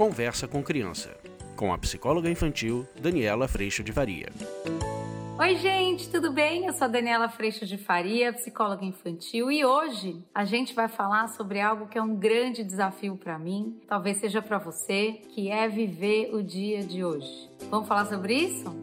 Conversa com Criança, com a psicóloga infantil Daniela Freixo de Faria. Oi, gente, tudo bem? Eu sou a Daniela Freixo de Faria, psicóloga infantil, e hoje a gente vai falar sobre algo que é um grande desafio para mim, talvez seja para você, que é viver o dia de hoje. Vamos falar sobre isso?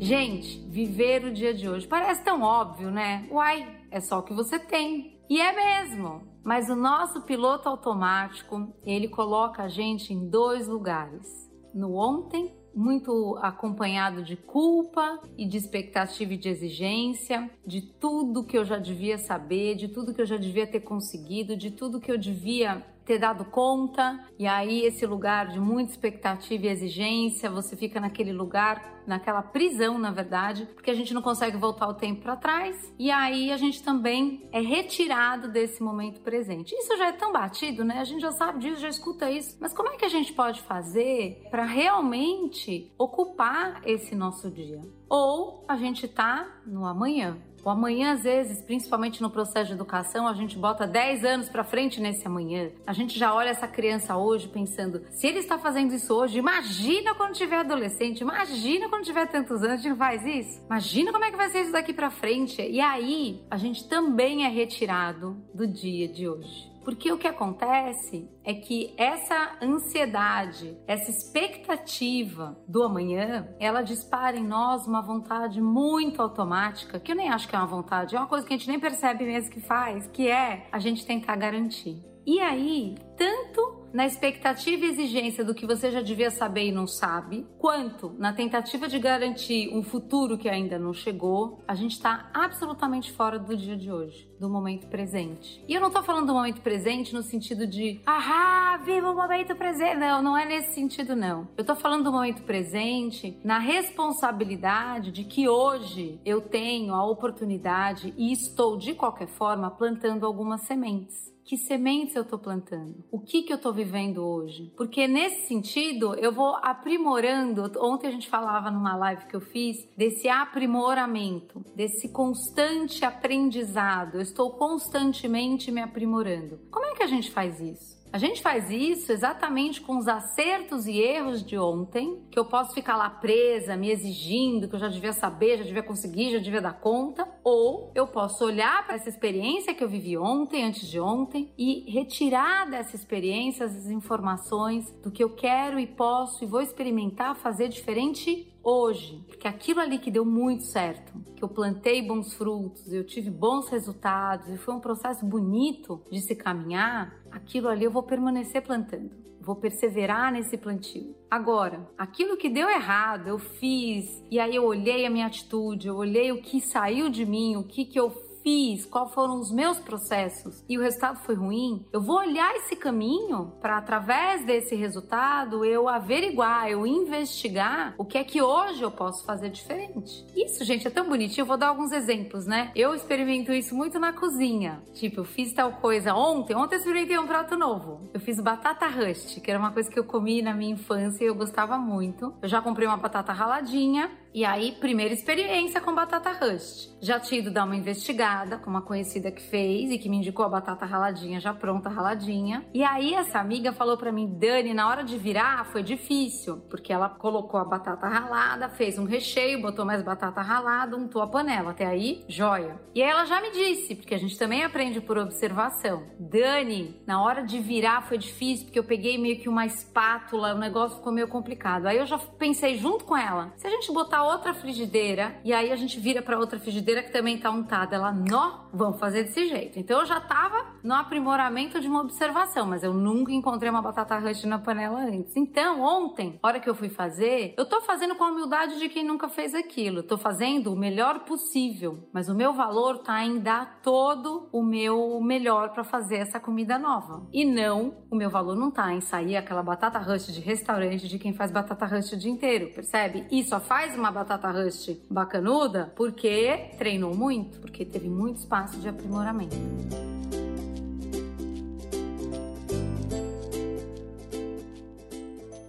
Gente, viver o dia de hoje parece tão óbvio, né? Uai, é só o que você tem. E é mesmo. Mas o nosso piloto automático, ele coloca a gente em dois lugares: no ontem muito acompanhado de culpa e de expectativa e de exigência, de tudo que eu já devia saber, de tudo que eu já devia ter conseguido, de tudo que eu devia ter dado conta, e aí esse lugar de muita expectativa e exigência, você fica naquele lugar, naquela prisão, na verdade, porque a gente não consegue voltar o tempo para trás, e aí a gente também é retirado desse momento presente. Isso já é tão batido, né? A gente já sabe disso, já escuta isso, mas como é que a gente pode fazer para realmente ocupar esse nosso dia? Ou a gente tá no amanhã, o amanhã, às vezes, principalmente no processo de educação, a gente bota 10 anos para frente nesse amanhã. A gente já olha essa criança hoje pensando: se ele está fazendo isso hoje, imagina quando tiver adolescente, imagina quando tiver tantos anos, a gente faz isso? Imagina como é que vai ser isso daqui para frente. E aí, a gente também é retirado do dia de hoje. Porque o que acontece é que essa ansiedade, essa expectativa do amanhã, ela dispara em nós uma vontade muito automática, que eu nem acho que é uma vontade, é uma coisa que a gente nem percebe mesmo que faz, que é a gente tentar garantir. E aí, tanto na expectativa e exigência do que você já devia saber e não sabe, quanto na tentativa de garantir um futuro que ainda não chegou, a gente está absolutamente fora do dia de hoje, do momento presente. E eu não estou falando do momento presente no sentido de, ah, viva o momento presente. Não, não é nesse sentido, não. Eu estou falando do momento presente na responsabilidade de que hoje eu tenho a oportunidade e estou, de qualquer forma, plantando algumas sementes que sementes eu estou plantando, o que, que eu estou vivendo hoje. Porque nesse sentido eu vou aprimorando. Ontem a gente falava numa live que eu fiz desse aprimoramento, desse constante aprendizado. Eu estou constantemente me aprimorando. Como é que a gente faz isso? A gente faz isso exatamente com os acertos e erros de ontem, que eu posso ficar lá presa, me exigindo, que eu já devia saber, já devia conseguir, já devia dar conta, ou eu posso olhar para essa experiência que eu vivi ontem, antes de ontem, e retirar dessa experiência as informações do que eu quero e posso e vou experimentar fazer diferente hoje, porque aquilo ali que deu muito certo, que eu plantei bons frutos, eu tive bons resultados e foi um processo bonito de se caminhar, aquilo ali eu vou permanecer plantando, vou perseverar nesse plantio. Agora, aquilo que deu errado, eu fiz, e aí eu olhei a minha atitude, eu olhei o que saiu de mim, o que que eu fiz, quais foram os meus processos e o resultado foi ruim, eu vou olhar esse caminho para através desse resultado eu averiguar, eu investigar o que é que hoje eu posso fazer diferente. Isso, gente, é tão bonitinho. Eu vou dar alguns exemplos, né? Eu experimento isso muito na cozinha. Tipo, eu fiz tal coisa ontem. Ontem eu experimentei um prato novo. Eu fiz batata rust, que era uma coisa que eu comi na minha infância e eu gostava muito. Eu já comprei uma batata raladinha e aí, primeira experiência com batata rust. Já tinha ido dar uma investigada com uma conhecida que fez e que me indicou a batata raladinha já pronta, raladinha. E aí essa amiga falou para mim, Dani, na hora de virar foi difícil, porque ela colocou a batata ralada, fez um recheio, botou mais batata ralada, untou a panela. Até aí, joia. E aí ela já me disse, porque a gente também aprende por observação. Dani, na hora de virar foi difícil, porque eu peguei meio que uma espátula, o negócio ficou meio complicado. Aí eu já pensei junto com ela, se a gente botar outra frigideira e aí a gente vira para outra frigideira que também tá untada. Ela, nó, vamos fazer desse jeito. Então eu já tava no aprimoramento de uma observação, mas eu nunca encontrei uma batata rush na panela antes. Então, ontem, hora que eu fui fazer, eu tô fazendo com a humildade de quem nunca fez aquilo. Tô fazendo o melhor possível, mas o meu valor tá em dar todo o meu melhor para fazer essa comida nova. E não, o meu valor não tá em sair aquela batata rush de restaurante de quem faz batata rush o dia inteiro, percebe? E só faz uma batata rush bacanuda porque treinou muito, porque teve muito espaço de aprimoramento.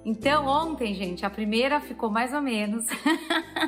Então, ontem, gente, a primeira ficou mais ou menos.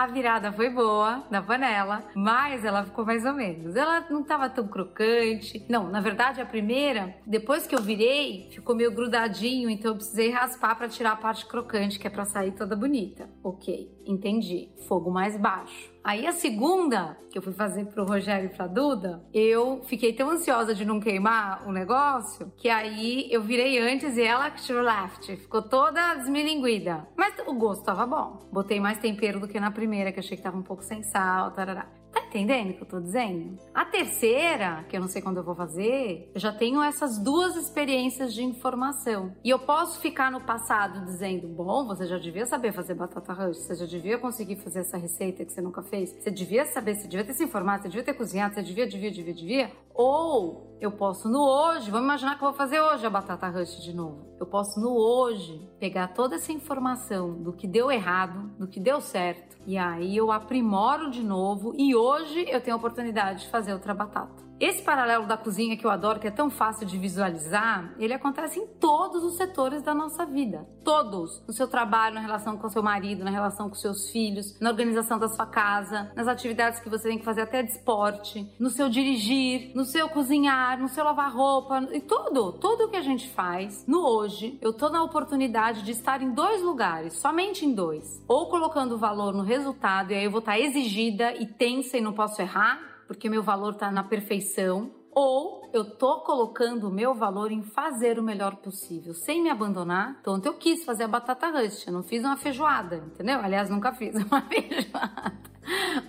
A virada foi boa na panela, mas ela ficou mais ou menos. Ela não estava tão crocante. Não, na verdade, a primeira, depois que eu virei, ficou meio grudadinho, então eu precisei raspar para tirar a parte crocante, que é para sair toda bonita. Ok, entendi. Fogo mais baixo. Aí a segunda, que eu fui fazer pro Rogério e pra Duda, eu fiquei tão ansiosa de não queimar o negócio, que aí eu virei antes e ela que tirou left. Ficou toda desmilinguida. Mas o gosto tava bom. Botei mais tempero do que na primeira, que achei que tava um pouco sem sal, tarará. Entendendo o que eu tô dizendo? A terceira, que eu não sei quando eu vou fazer, eu já tenho essas duas experiências de informação. E eu posso ficar no passado dizendo: bom, você já devia saber fazer batata rush, você já devia conseguir fazer essa receita que você nunca fez, você devia saber, você devia ter se informado, você devia ter cozinhado, você devia, devia, devia, devia. Ou eu posso no hoje, vamos imaginar que eu vou fazer hoje a batata rush de novo. Eu posso no hoje pegar toda essa informação do que deu errado, do que deu certo, e aí eu aprimoro de novo e hoje eu tenho a oportunidade de fazer outra batata. Esse paralelo da cozinha que eu adoro, que é tão fácil de visualizar, ele acontece em todos os setores da nossa vida. Todos. No seu trabalho, na relação com seu marido, na relação com seus filhos, na organização da sua casa, nas atividades que você tem que fazer até de esporte, no seu dirigir, no seu cozinhar, no seu lavar roupa, e tudo. Tudo que a gente faz no hoje, eu tô na oportunidade de estar em dois lugares, somente em dois. Ou colocando valor no resultado, e aí eu vou estar exigida e tensa e não posso errar, porque meu valor está na perfeição, ou eu tô colocando o meu valor em fazer o melhor possível, sem me abandonar. Então, eu quis fazer a batata rush, eu não fiz uma feijoada, entendeu? Aliás, nunca fiz uma feijoada.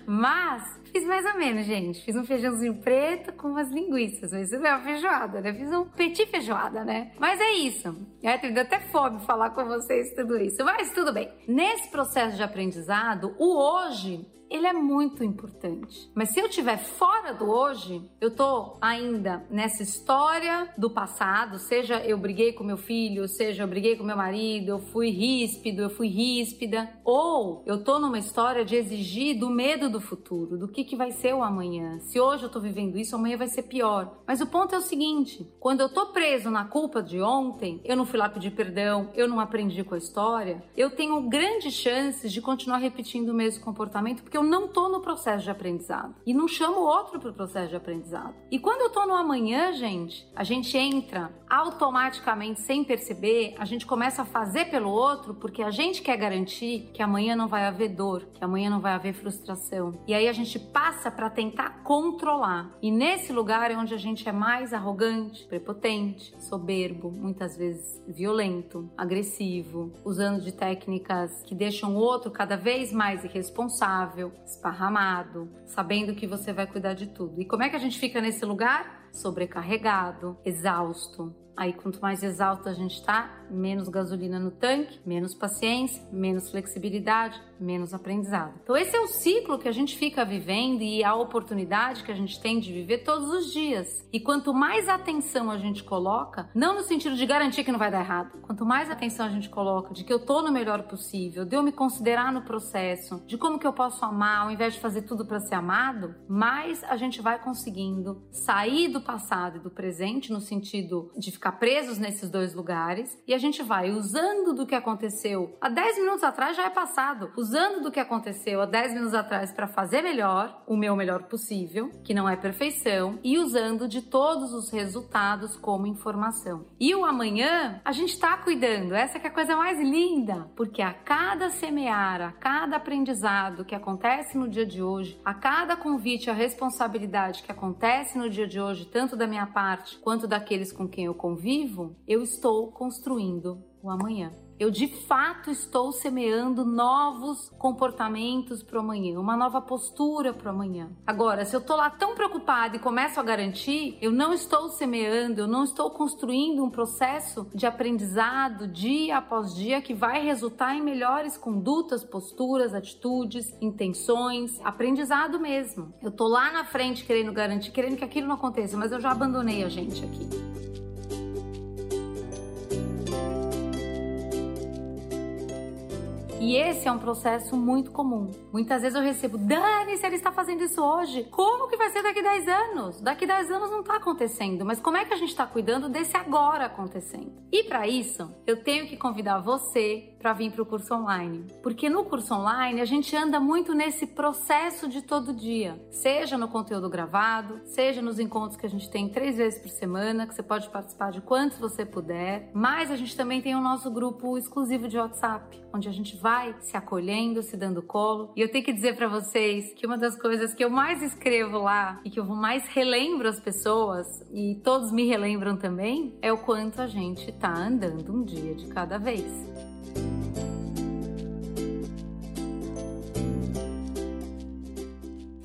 Mas fiz mais ou menos, gente. Fiz um feijãozinho preto com umas linguiças. Mas isso não é uma feijoada, né? Fiz um petit feijoada, né? Mas é isso. É, tem até fome falar com vocês tudo isso. Mas tudo bem. Nesse processo de aprendizado, o hoje ele é muito importante. Mas se eu estiver fora do hoje, eu tô ainda nessa história do passado, seja eu briguei com meu filho, seja eu briguei com meu marido, eu fui ríspido, eu fui ríspida, ou eu tô numa história de exigir do medo do futuro, do que que vai ser o amanhã. Se hoje eu tô vivendo isso, amanhã vai ser pior. Mas o ponto é o seguinte, quando eu tô preso na culpa de ontem, eu não fui lá pedir perdão, eu não aprendi com a história, eu tenho grandes chances de continuar repetindo o mesmo comportamento porque eu não tô no processo de aprendizado e não chamo outro para o processo de aprendizado. E quando eu tô no amanhã, gente, a gente entra automaticamente sem perceber, a gente começa a fazer pelo outro porque a gente quer garantir que amanhã não vai haver dor, que amanhã não vai haver frustração. E aí a gente passa para tentar controlar. E nesse lugar é onde a gente é mais arrogante, prepotente, soberbo, muitas vezes violento, agressivo, usando de técnicas que deixam o outro cada vez mais irresponsável, esparramado, sabendo que você vai cuidar de tudo. E como é que a gente fica nesse lugar? Sobrecarregado, exausto, Aí, quanto mais exausto a gente está, menos gasolina no tanque, menos paciência, menos flexibilidade, menos aprendizado. Então, esse é o ciclo que a gente fica vivendo e a oportunidade que a gente tem de viver todos os dias. E quanto mais atenção a gente coloca, não no sentido de garantir que não vai dar errado, quanto mais atenção a gente coloca de que eu tô no melhor possível, de eu me considerar no processo, de como que eu posso amar ao invés de fazer tudo para ser amado, mais a gente vai conseguindo sair do passado e do presente no sentido de ficar presos nesses dois lugares e a gente vai usando do que aconteceu há 10 minutos atrás já é passado, usando do que aconteceu há 10 minutos atrás para fazer melhor, o meu melhor possível, que não é perfeição, e usando de todos os resultados como informação. E o amanhã a gente está cuidando, essa é a coisa mais linda, porque a cada semear, a cada aprendizado que acontece no dia de hoje, a cada convite à responsabilidade que acontece no dia de hoje, tanto da minha parte quanto daqueles com quem eu convivo, eu estou construindo o amanhã. Eu de fato estou semeando novos comportamentos para o amanhã, uma nova postura para o amanhã. Agora, se eu estou lá tão preocupada e começo a garantir, eu não estou semeando, eu não estou construindo um processo de aprendizado dia após dia que vai resultar em melhores condutas, posturas, atitudes, intenções, aprendizado mesmo. Eu estou lá na frente querendo garantir, querendo que aquilo não aconteça, mas eu já abandonei a gente aqui. E esse é um processo muito comum. Muitas vezes eu recebo, Dani, se ele está fazendo isso hoje, como que vai ser daqui 10 anos? Daqui 10 anos não está acontecendo, mas como é que a gente está cuidando desse agora acontecendo? E para isso, eu tenho que convidar você para vir para o curso online. Porque no curso online a gente anda muito nesse processo de todo dia, seja no conteúdo gravado, seja nos encontros que a gente tem três vezes por semana, que você pode participar de quantos você puder. Mas a gente também tem o nosso grupo exclusivo de WhatsApp, onde a gente vai se acolhendo, se dando colo. E eu tenho que dizer para vocês que uma das coisas que eu mais escrevo lá e que eu mais relembro as pessoas e todos me relembram também é o quanto a gente tá andando um dia de cada vez.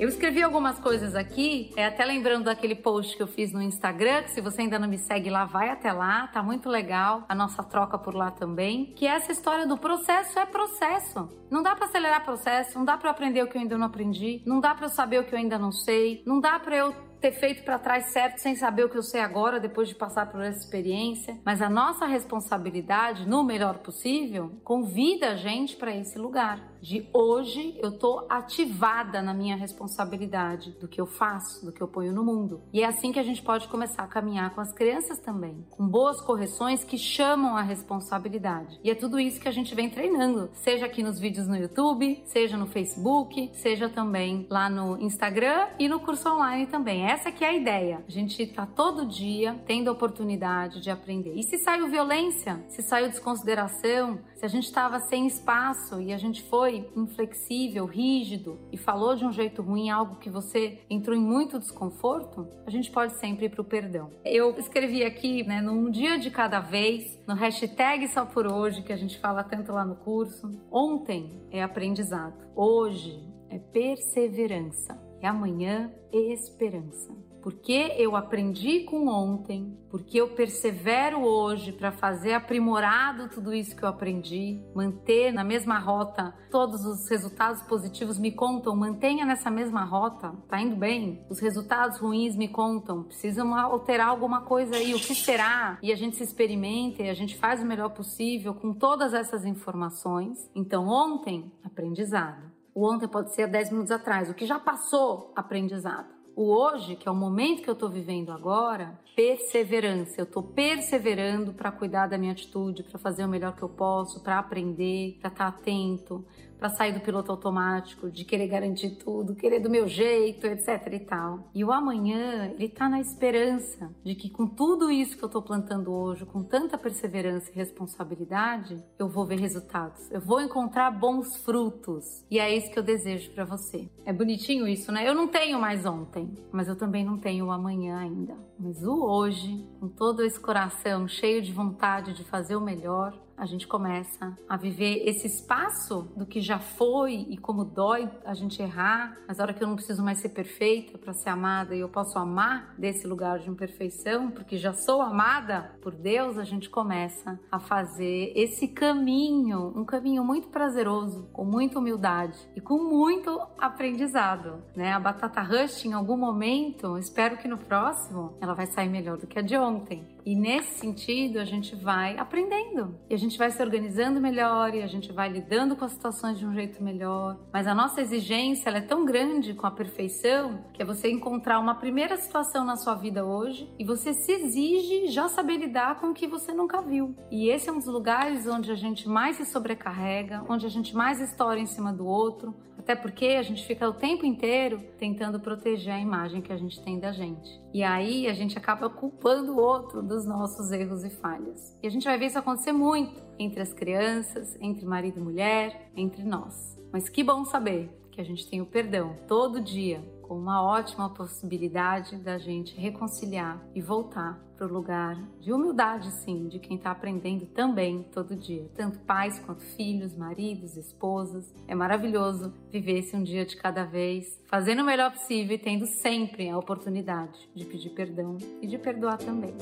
Eu escrevi algumas coisas aqui, é, até lembrando daquele post que eu fiz no Instagram, que se você ainda não me segue lá, vai até lá, tá muito legal a nossa troca por lá também, que é essa história do processo é processo. Não dá para acelerar processo, não dá para aprender o que eu ainda não aprendi, não dá para eu saber o que eu ainda não sei, não dá para eu ter feito para trás certo sem saber o que eu sei agora, depois de passar por essa experiência. Mas a nossa responsabilidade, no melhor possível, convida a gente para esse lugar. De hoje eu tô ativada na minha responsabilidade do que eu faço, do que eu ponho no mundo. E é assim que a gente pode começar a caminhar com as crianças também, com boas correções que chamam a responsabilidade. E é tudo isso que a gente vem treinando, seja aqui nos vídeos no YouTube, seja no Facebook, seja também lá no Instagram e no curso online também essa que é a ideia. A gente está todo dia tendo a oportunidade de aprender. E se saiu violência, se saiu desconsideração, se a gente estava sem espaço e a gente foi inflexível, rígido e falou de um jeito ruim algo que você entrou em muito desconforto, a gente pode sempre ir para o perdão. Eu escrevi aqui, né, num dia de cada vez, no hashtag só por hoje, que a gente fala tanto lá no curso. Ontem é aprendizado, hoje é perseverança e amanhã esperança. Porque eu aprendi com ontem, porque eu persevero hoje para fazer aprimorado tudo isso que eu aprendi, manter na mesma rota todos os resultados positivos me contam, mantenha nessa mesma rota, tá indo bem? Os resultados ruins me contam, precisam alterar alguma coisa aí, o que será? E a gente se experimenta e a gente faz o melhor possível com todas essas informações. Então, ontem, aprendizado. O ontem pode ser 10 minutos atrás, o que já passou, aprendizado. O hoje, que é o momento que eu estou vivendo agora, perseverança. Eu estou perseverando para cuidar da minha atitude, para fazer o melhor que eu posso, para aprender, para estar tá atento, para sair do piloto automático, de querer garantir tudo, querer do meu jeito, etc e tal. E o amanhã, ele tá na esperança de que com tudo isso que eu tô plantando hoje, com tanta perseverança e responsabilidade, eu vou ver resultados. Eu vou encontrar bons frutos. E é isso que eu desejo para você. É bonitinho isso, né? Eu não tenho mais ontem, mas eu também não tenho o amanhã ainda. Mas o hoje, com todo esse coração cheio de vontade de fazer o melhor, a gente começa a viver esse espaço do que já foi e como dói a gente errar, mas a hora que eu não preciso mais ser perfeita para ser amada e eu posso amar desse lugar de imperfeição, porque já sou amada por Deus, a gente começa a fazer esse caminho, um caminho muito prazeroso, com muita humildade e com muito aprendizado, né? A batata rush em algum momento, espero que no próximo ela vai sair melhor do que a de ontem. E nesse sentido, a gente vai aprendendo. E a gente vai se organizando melhor e a gente vai lidando com as situações de um jeito melhor. Mas a nossa exigência é tão grande com a perfeição que é você encontrar uma primeira situação na sua vida hoje e você se exige já saber lidar com o que você nunca viu. E esse é um dos lugares onde a gente mais se sobrecarrega, onde a gente mais estoura em cima do outro, até porque a gente fica o tempo inteiro tentando proteger a imagem que a gente tem da gente. E aí a gente acaba culpando o outro dos nossos erros e falhas. E a gente vai ver isso acontecer muito entre as crianças, entre marido e mulher, entre nós. Mas que bom saber que a gente tem o perdão todo dia com uma ótima possibilidade da gente reconciliar e voltar para o lugar de humildade, sim, de quem está aprendendo também todo dia, tanto pais quanto filhos, maridos, esposas. É maravilhoso viver esse um dia de cada vez, fazendo o melhor possível e tendo sempre a oportunidade de pedir perdão e de perdoar também.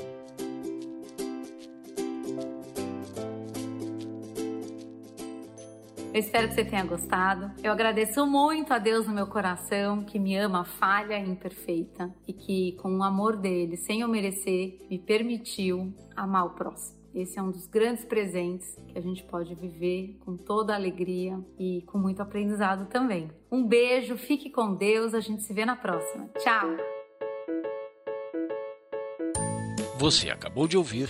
Eu espero que você tenha gostado. Eu agradeço muito a Deus no meu coração, que me ama falha e imperfeita e que, com o amor dele, sem eu merecer, me permitiu amar o próximo. Esse é um dos grandes presentes que a gente pode viver com toda alegria e com muito aprendizado também. Um beijo, fique com Deus, a gente se vê na próxima. Tchau! Você acabou de ouvir